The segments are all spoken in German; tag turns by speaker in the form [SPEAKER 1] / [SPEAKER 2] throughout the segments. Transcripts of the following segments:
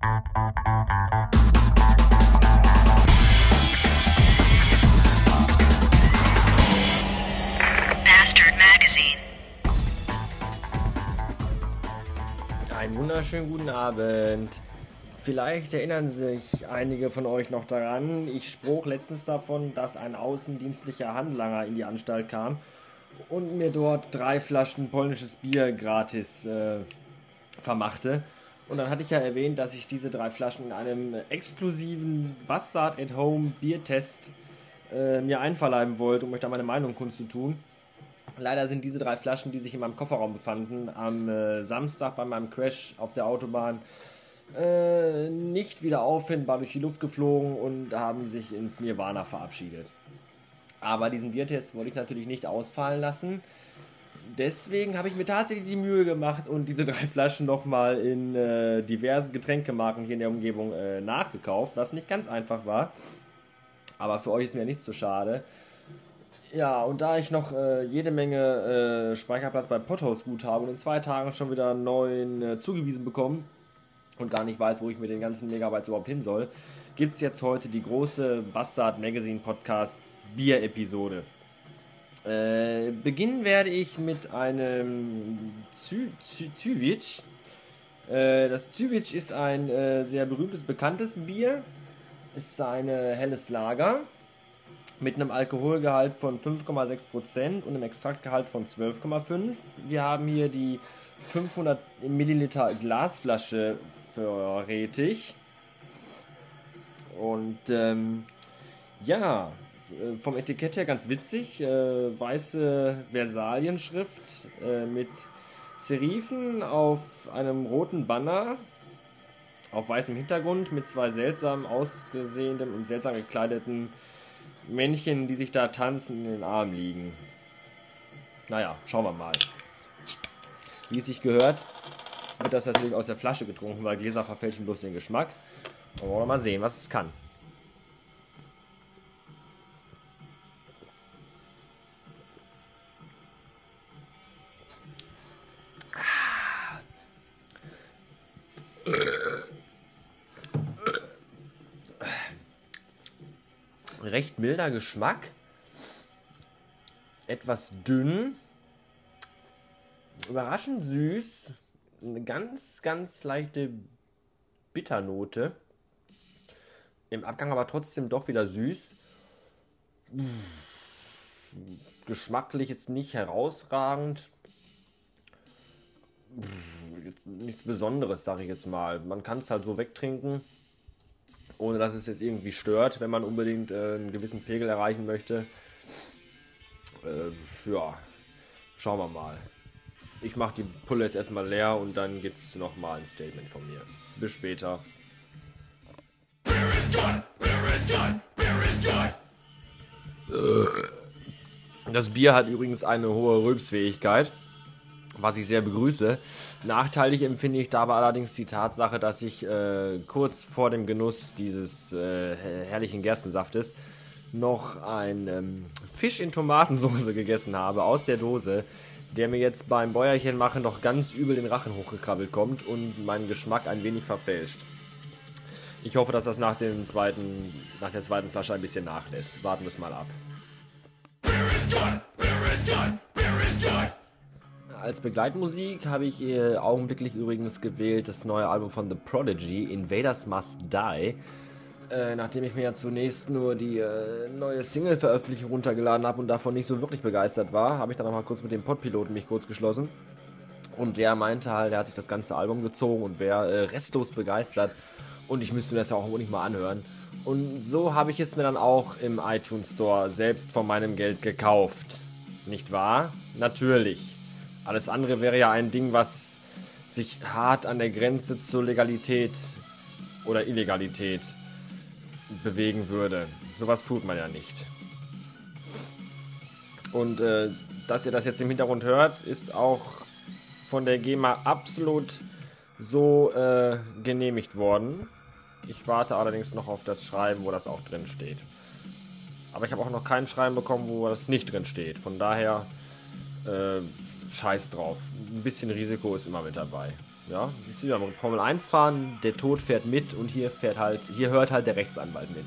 [SPEAKER 1] Bastard.
[SPEAKER 2] Einen wunderschönen guten Abend. Vielleicht erinnern sich einige von euch noch daran, ich sprach letztens davon, dass ein außendienstlicher Handlanger in die Anstalt kam und mir dort drei Flaschen polnisches Bier gratis äh, vermachte. Und dann hatte ich ja erwähnt, dass ich diese drei Flaschen in einem exklusiven Bastard at Home Biertest äh, mir einverleiben wollte, um euch da meine Meinung kundzutun. Leider sind diese drei Flaschen, die sich in meinem Kofferraum befanden, am äh, Samstag bei meinem Crash auf der Autobahn äh, nicht wieder auffindbar durch die Luft geflogen und haben sich ins Nirvana verabschiedet. Aber diesen Biertest wollte ich natürlich nicht ausfallen lassen. Deswegen habe ich mir tatsächlich die Mühe gemacht und diese drei Flaschen nochmal in äh, diversen Getränkemarken hier in der Umgebung äh, nachgekauft, was nicht ganz einfach war. Aber für euch ist mir nichts zu schade. Ja, und da ich noch äh, jede Menge äh, Speicherplatz bei Pothouse gut habe und in zwei Tagen schon wieder einen neuen äh, zugewiesen bekommen und gar nicht weiß, wo ich mit den ganzen Megabytes überhaupt hin soll, gibt es jetzt heute die große Bastard Magazine Podcast Bier-Episode. Äh, beginnen werde ich mit einem Zywitsch. Äh, das Zywitsch ist ein äh, sehr berühmtes, bekanntes Bier. Ist ein helles Lager mit einem Alkoholgehalt von 5,6% und einem Extraktgehalt von 12,5%. Wir haben hier die 500 Milliliter Glasflasche vorrätig. Und ähm, ja, äh, vom Etikett her ganz witzig. Äh, weiße Versalienschrift äh, mit Serifen auf einem roten Banner auf weißem Hintergrund mit zwei seltsam ausgesehenen und seltsam gekleideten Männchen, die sich da tanzen in den Armen liegen. Naja, schauen wir mal. Wie es sich gehört, wird das natürlich aus der Flasche getrunken, weil Gläser verfälschen bloß den Geschmack. wollen wir mal sehen, was es kann. Recht milder Geschmack. Etwas dünn. Überraschend süß. Eine ganz, ganz leichte Bitternote. Im Abgang aber trotzdem doch wieder süß. Geschmacklich jetzt nicht herausragend. Nichts Besonderes, sage ich jetzt mal. Man kann es halt so wegtrinken ohne dass es jetzt irgendwie stört, wenn man unbedingt äh, einen gewissen Pegel erreichen möchte. Äh, ja, schauen wir mal. Ich mache die Pulle jetzt erstmal leer und dann gibt es nochmal ein Statement von mir. Bis später. Das Bier hat übrigens eine hohe Rülpsfähigkeit, was ich sehr begrüße. Nachteilig empfinde ich dabei allerdings die Tatsache, dass ich äh, kurz vor dem Genuss dieses äh, herrlichen Gerstensaftes noch ein ähm, Fisch in Tomatensauce gegessen habe aus der Dose, der mir jetzt beim Bäuerchen machen noch ganz übel den Rachen hochgekrabbelt kommt und meinen Geschmack ein wenig verfälscht. Ich hoffe, dass das nach, dem zweiten, nach der zweiten Flasche ein bisschen nachlässt. Warten wir es mal ab. Als Begleitmusik habe ich äh, augenblicklich übrigens gewählt das neue Album von The Prodigy, Invaders Must Die. Äh, nachdem ich mir ja zunächst nur die äh, neue Single-Veröffentlichung runtergeladen habe und davon nicht so wirklich begeistert war, habe ich dann nochmal kurz mit dem Podpiloten mich kurz geschlossen. Und der meinte halt, der hat sich das ganze Album gezogen und wäre äh, restlos begeistert. Und ich müsste mir das ja auch nicht mal anhören. Und so habe ich es mir dann auch im iTunes Store selbst von meinem Geld gekauft. Nicht wahr? Natürlich. Alles andere wäre ja ein Ding, was sich hart an der Grenze zur Legalität oder Illegalität bewegen würde. Sowas tut man ja nicht. Und äh, dass ihr das jetzt im Hintergrund hört, ist auch von der GEMA absolut so äh, genehmigt worden. Ich warte allerdings noch auf das Schreiben, wo das auch drin steht. Aber ich habe auch noch kein Schreiben bekommen, wo das nicht drin steht. Von daher äh, scheiß drauf. Ein bisschen Risiko ist immer mit dabei. Ja, siehst du ja, Formel 1 fahren, der Tod fährt mit und hier fährt halt, hier hört halt der Rechtsanwalt mit.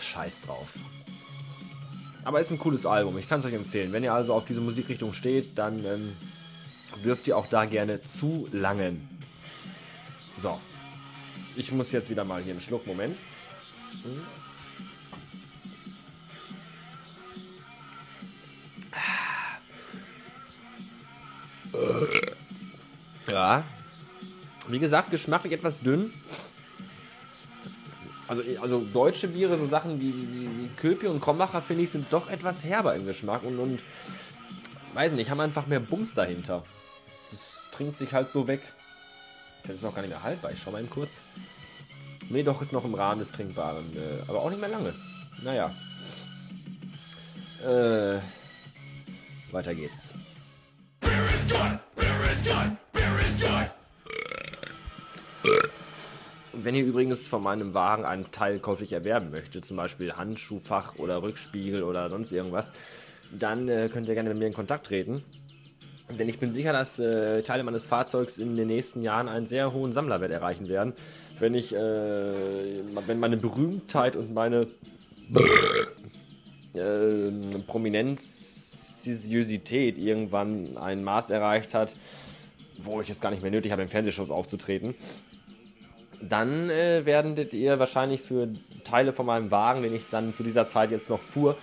[SPEAKER 2] Scheiß drauf. Aber ist ein cooles Album, ich kann es euch empfehlen. Wenn ihr also auf diese Musikrichtung steht, dann ähm, dürft ihr auch da gerne zu langen. So. Ich muss jetzt wieder mal hier einen Schluck, Moment. Hm. Ja. Wie gesagt, geschmacklich etwas dünn. Also, also deutsche Biere, so Sachen wie, wie, wie Köpi und Krombacher, finde ich, sind doch etwas herber im Geschmack und, und weiß nicht, haben einfach mehr Bums dahinter. Das trinkt sich halt so weg. Das ist auch gar nicht mehr haltbar. Ich schau mal eben kurz. Nee, doch, ist noch im Rahmen des Trinkbaren. Äh, aber auch nicht mehr lange. Naja. Äh, weiter geht's. Wenn ihr übrigens von meinem Wagen einen Teil käuflich erwerben möchtet, zum Beispiel Handschuhfach oder Rückspiegel oder sonst irgendwas, dann äh, könnt ihr gerne mit mir in Kontakt treten. Denn ich bin sicher, dass äh, Teile meines Fahrzeugs in den nächsten Jahren einen sehr hohen Sammlerwert erreichen werden. Wenn ich, äh, wenn meine Berühmtheit und meine äh, Prominenziosität irgendwann ein Maß erreicht hat, wo ich es gar nicht mehr nötig habe, in Fernsehshows aufzutreten, dann äh, werdet ihr wahrscheinlich für Teile von meinem Wagen, den ich dann zu dieser Zeit jetzt noch fuhr,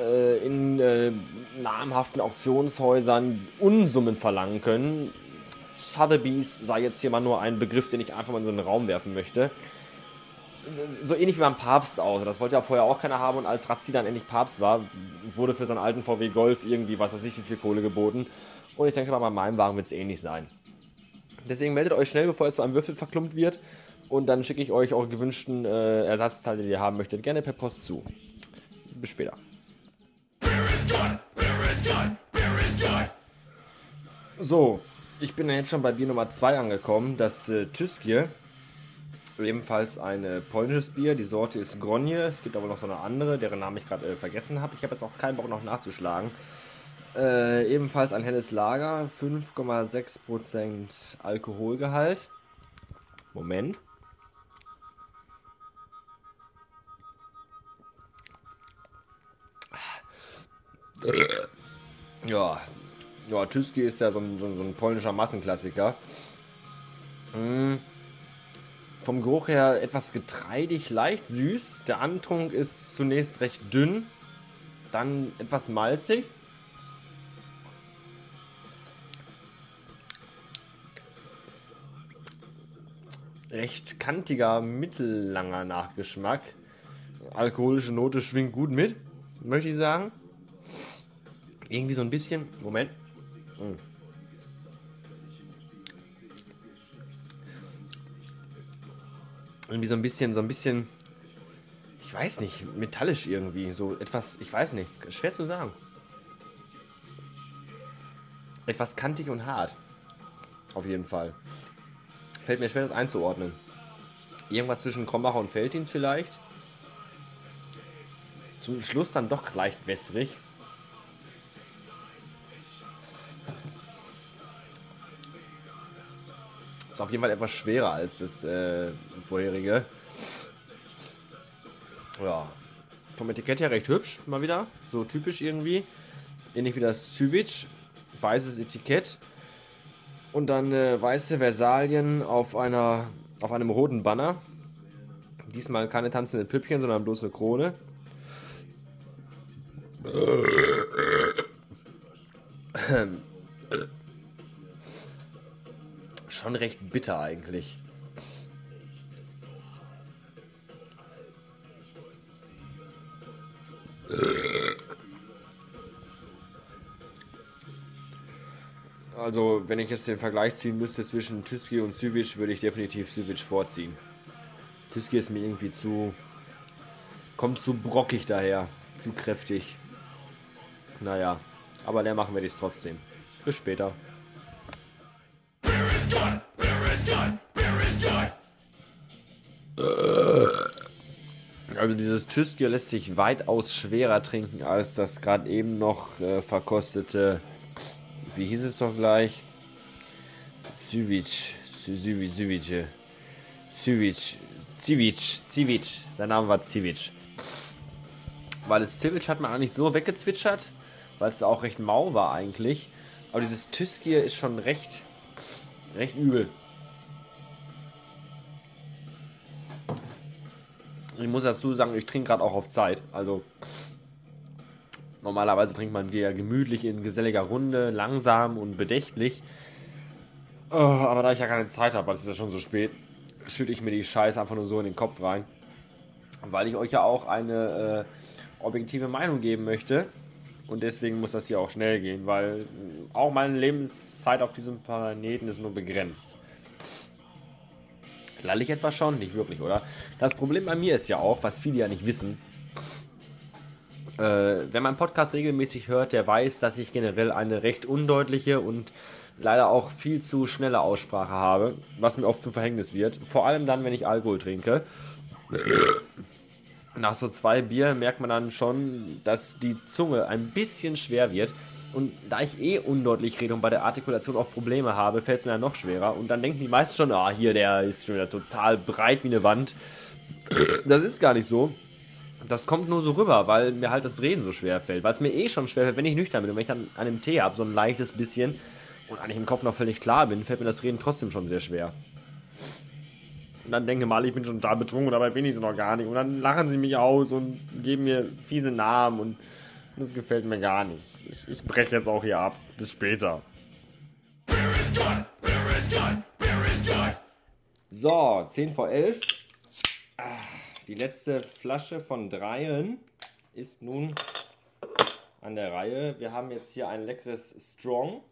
[SPEAKER 2] äh, in äh, namhaften Auktionshäusern Unsummen verlangen können. Sotheby's sei jetzt hier mal nur ein Begriff, den ich einfach mal in so einen Raum werfen möchte. So ähnlich wie beim Papst auch. Das wollte ja vorher auch keiner haben und als Razzi dann endlich Papst war, wurde für seinen alten VW Golf irgendwie, was weiß ich, wie viel Kohle geboten. Und ich denke mal, bei meinem Wagen wird es ähnlich sein. Deswegen meldet euch schnell, bevor ihr zu einem Würfel verklumpt wird. Und dann schicke ich euch eure gewünschten äh, Ersatzteile, die ihr haben möchtet, gerne per Post zu. Bis später. So, ich bin jetzt schon bei Bier Nummer 2 angekommen, das äh, Tyskje. Ebenfalls ein polnisches Bier, die Sorte ist Gronje. Es gibt aber noch so eine andere, deren Namen ich gerade äh, vergessen habe. Ich habe jetzt auch keinen Bock noch nachzuschlagen. Äh, ebenfalls ein helles Lager, 5,6% Alkoholgehalt. Moment. Ja, ja, Tüski ist ja so ein, so so ein polnischer Massenklassiker. Hm. Vom Geruch her etwas getreidig, leicht süß. Der Antrunk ist zunächst recht dünn, dann etwas malzig. Recht kantiger, mittellanger Nachgeschmack. Alkoholische Note schwingt gut mit, möchte ich sagen irgendwie so ein bisschen. Moment. Hm. Irgendwie so ein bisschen, so ein bisschen. Ich weiß nicht, metallisch irgendwie. So etwas, ich weiß nicht, schwer zu sagen. Etwas kantig und hart. Auf jeden Fall. Fällt mir schwer, das einzuordnen. Irgendwas zwischen Krombacher und Feldins vielleicht. Zum Schluss dann doch leicht wässrig. Ist auf jeden Fall etwas schwerer als das äh, vorherige. Ja. Vom Etikett her recht hübsch, mal wieder. So typisch irgendwie. Ähnlich wie das Zyvic. Weißes Etikett. Und dann äh, weiße Versalien auf einer auf einem roten Banner. Diesmal keine tanzenden Püppchen, sondern bloß eine Krone. schon recht bitter eigentlich. Also, wenn ich jetzt den Vergleich ziehen müsste zwischen Tyski und Syvic, würde ich definitiv Syvic vorziehen. Tyski ist mir irgendwie zu. kommt zu brockig daher, zu kräftig. Naja, aber der machen wir dies trotzdem. Bis später. Also dieses Tüskier lässt sich weitaus schwerer trinken als das gerade eben noch äh, verkostete, wie hieß es doch gleich? Civic, Civic, Civic, Civic, Civic, Civic. Sein Name war Civic. Weil das Civic hat man eigentlich so weggezwitschert, weil es auch recht mau war eigentlich. Aber dieses Tyskier ist schon recht, recht übel. Ich muss dazu sagen, ich trinke gerade auch auf Zeit. Also normalerweise trinkt man ja gemütlich in geselliger Runde, langsam und bedächtlich. Oh, aber da ich ja keine Zeit habe, weil es ist ja schon so spät, schütte ich mir die Scheiße einfach nur so in den Kopf rein. Weil ich euch ja auch eine äh, objektive Meinung geben möchte. Und deswegen muss das hier auch schnell gehen, weil auch meine Lebenszeit auf diesem Planeten ist nur begrenzt. Lall ich etwa schon? Nicht wirklich, oder? Das Problem bei mir ist ja auch, was viele ja nicht wissen. Äh, wer meinen Podcast regelmäßig hört, der weiß, dass ich generell eine recht undeutliche und leider auch viel zu schnelle Aussprache habe, was mir oft zum Verhängnis wird. Vor allem dann, wenn ich Alkohol trinke. Nach so zwei Bier merkt man dann schon, dass die Zunge ein bisschen schwer wird. Und da ich eh undeutlich rede und bei der Artikulation oft Probleme habe, fällt es mir dann noch schwerer. Und dann denken die meisten schon, ah, hier, der ist schon wieder total breit wie eine Wand. Das ist gar nicht so. Das kommt nur so rüber, weil mir halt das Reden so schwer fällt. Weil es mir eh schon schwer fällt, wenn ich nüchtern bin und wenn ich dann an dem Tee habe, so ein leichtes bisschen und eigentlich im Kopf noch völlig klar bin, fällt mir das Reden trotzdem schon sehr schwer. Und dann denke mal, ich bin schon da betrunken, dabei bin ich es noch gar nicht. Und dann lachen sie mich aus und geben mir fiese Namen und das gefällt mir gar nicht. Ich, ich breche jetzt auch hier ab. Bis später. So, 10 vor 11. Ah, die letzte Flasche von dreien ist nun an der Reihe. Wir haben jetzt hier ein leckeres Strong.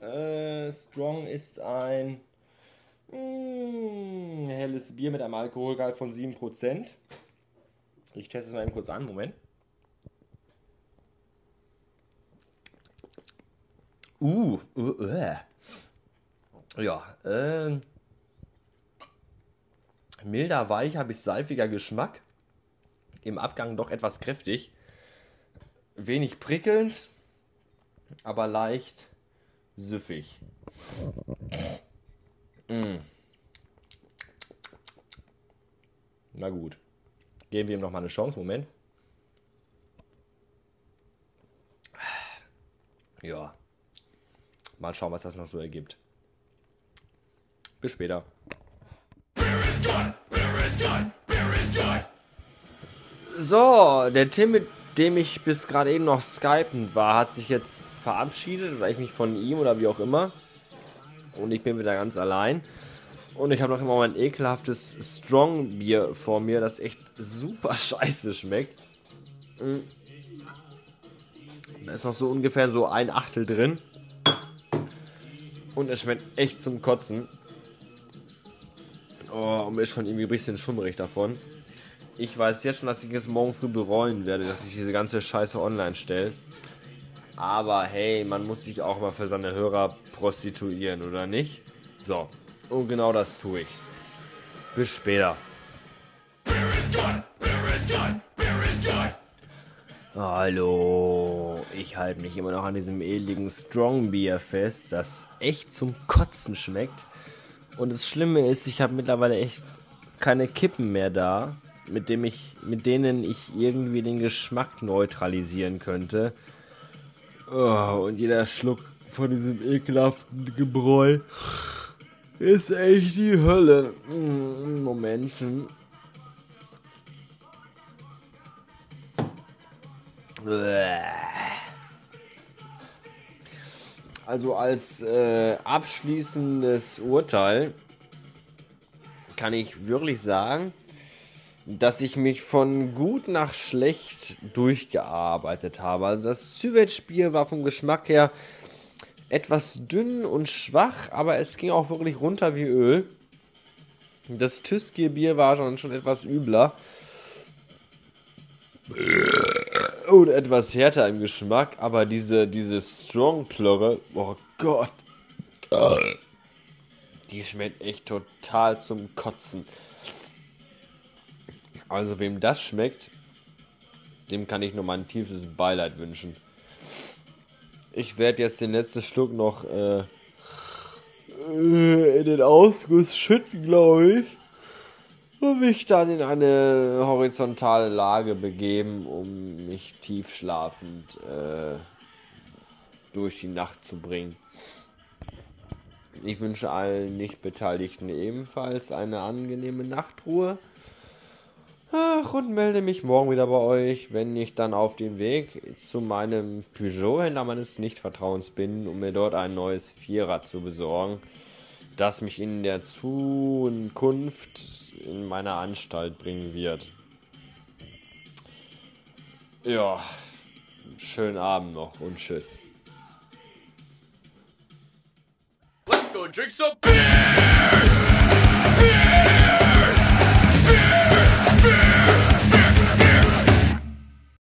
[SPEAKER 2] Äh, Strong ist ein mm, helles Bier mit einem Alkoholgehalt von 7%. Ich teste es mal eben kurz an. Moment. Uh, uh, uh. Ja, äh, milder, weicher bis seifiger Geschmack. Im Abgang doch etwas kräftig. Wenig prickelnd, aber leicht süffig. Mm. Na gut. Geben wir ihm noch mal eine Chance. Moment. Ja. Mal schauen, was das noch so ergibt. Bis später. So, der Tim, mit dem ich bis gerade eben noch skypen war, hat sich jetzt verabschiedet, oder ich mich von ihm oder wie auch immer. Und ich bin wieder ganz allein. Und ich habe noch immer mein ekelhaftes Strong Bier vor mir, das echt super scheiße schmeckt. Mm. Da ist noch so ungefähr so ein Achtel drin. Und es schmeckt echt zum Kotzen. Oh, und mir ist schon irgendwie ein bisschen schummrig davon. Ich weiß jetzt schon, dass ich es morgen früh bereuen werde, dass ich diese ganze Scheiße online stelle. Aber hey, man muss sich auch mal für seine Hörer prostituieren, oder nicht? So, und genau das tue ich. Bis später. Hallo, ich halte mich immer noch an diesem edligen Strong Beer fest, das echt zum Kotzen schmeckt. Und das Schlimme ist, ich habe mittlerweile echt keine Kippen mehr da, mit, dem ich, mit denen ich irgendwie den Geschmack neutralisieren könnte. Oh, und jeder Schluck von diesem ekelhaften Gebräu ist echt die Hölle. Momentchen. Also als äh, abschließendes Urteil kann ich wirklich sagen, dass ich mich von gut nach schlecht durchgearbeitet habe. Also das Süwetsch-Bier war vom Geschmack her etwas dünn und schwach, aber es ging auch wirklich runter wie Öl. Das Tüskier-Bier war schon, schon etwas übler und etwas härter im Geschmack, aber diese, diese Strong-Plörre, oh Gott, die schmeckt echt total zum Kotzen. Also wem das schmeckt, dem kann ich nur mein tiefstes Beileid wünschen. Ich werde jetzt den letzten Schluck noch äh, in den Ausguss schütten, glaube ich. Und mich dann in eine horizontale Lage begeben, um mich tiefschlafend äh, durch die Nacht zu bringen. Ich wünsche allen Nicht-Beteiligten ebenfalls eine angenehme Nachtruhe. Ach, und melde mich morgen wieder bei euch, wenn ich dann auf dem Weg zu meinem Peugeot-Händler meines Nichtvertrauens bin, um mir dort ein neues Vierrad zu besorgen, das mich in der Zukunft in meine Anstalt bringen wird. Ja, schönen Abend noch und tschüss.
[SPEAKER 3] Let's go drink some beer! Beer!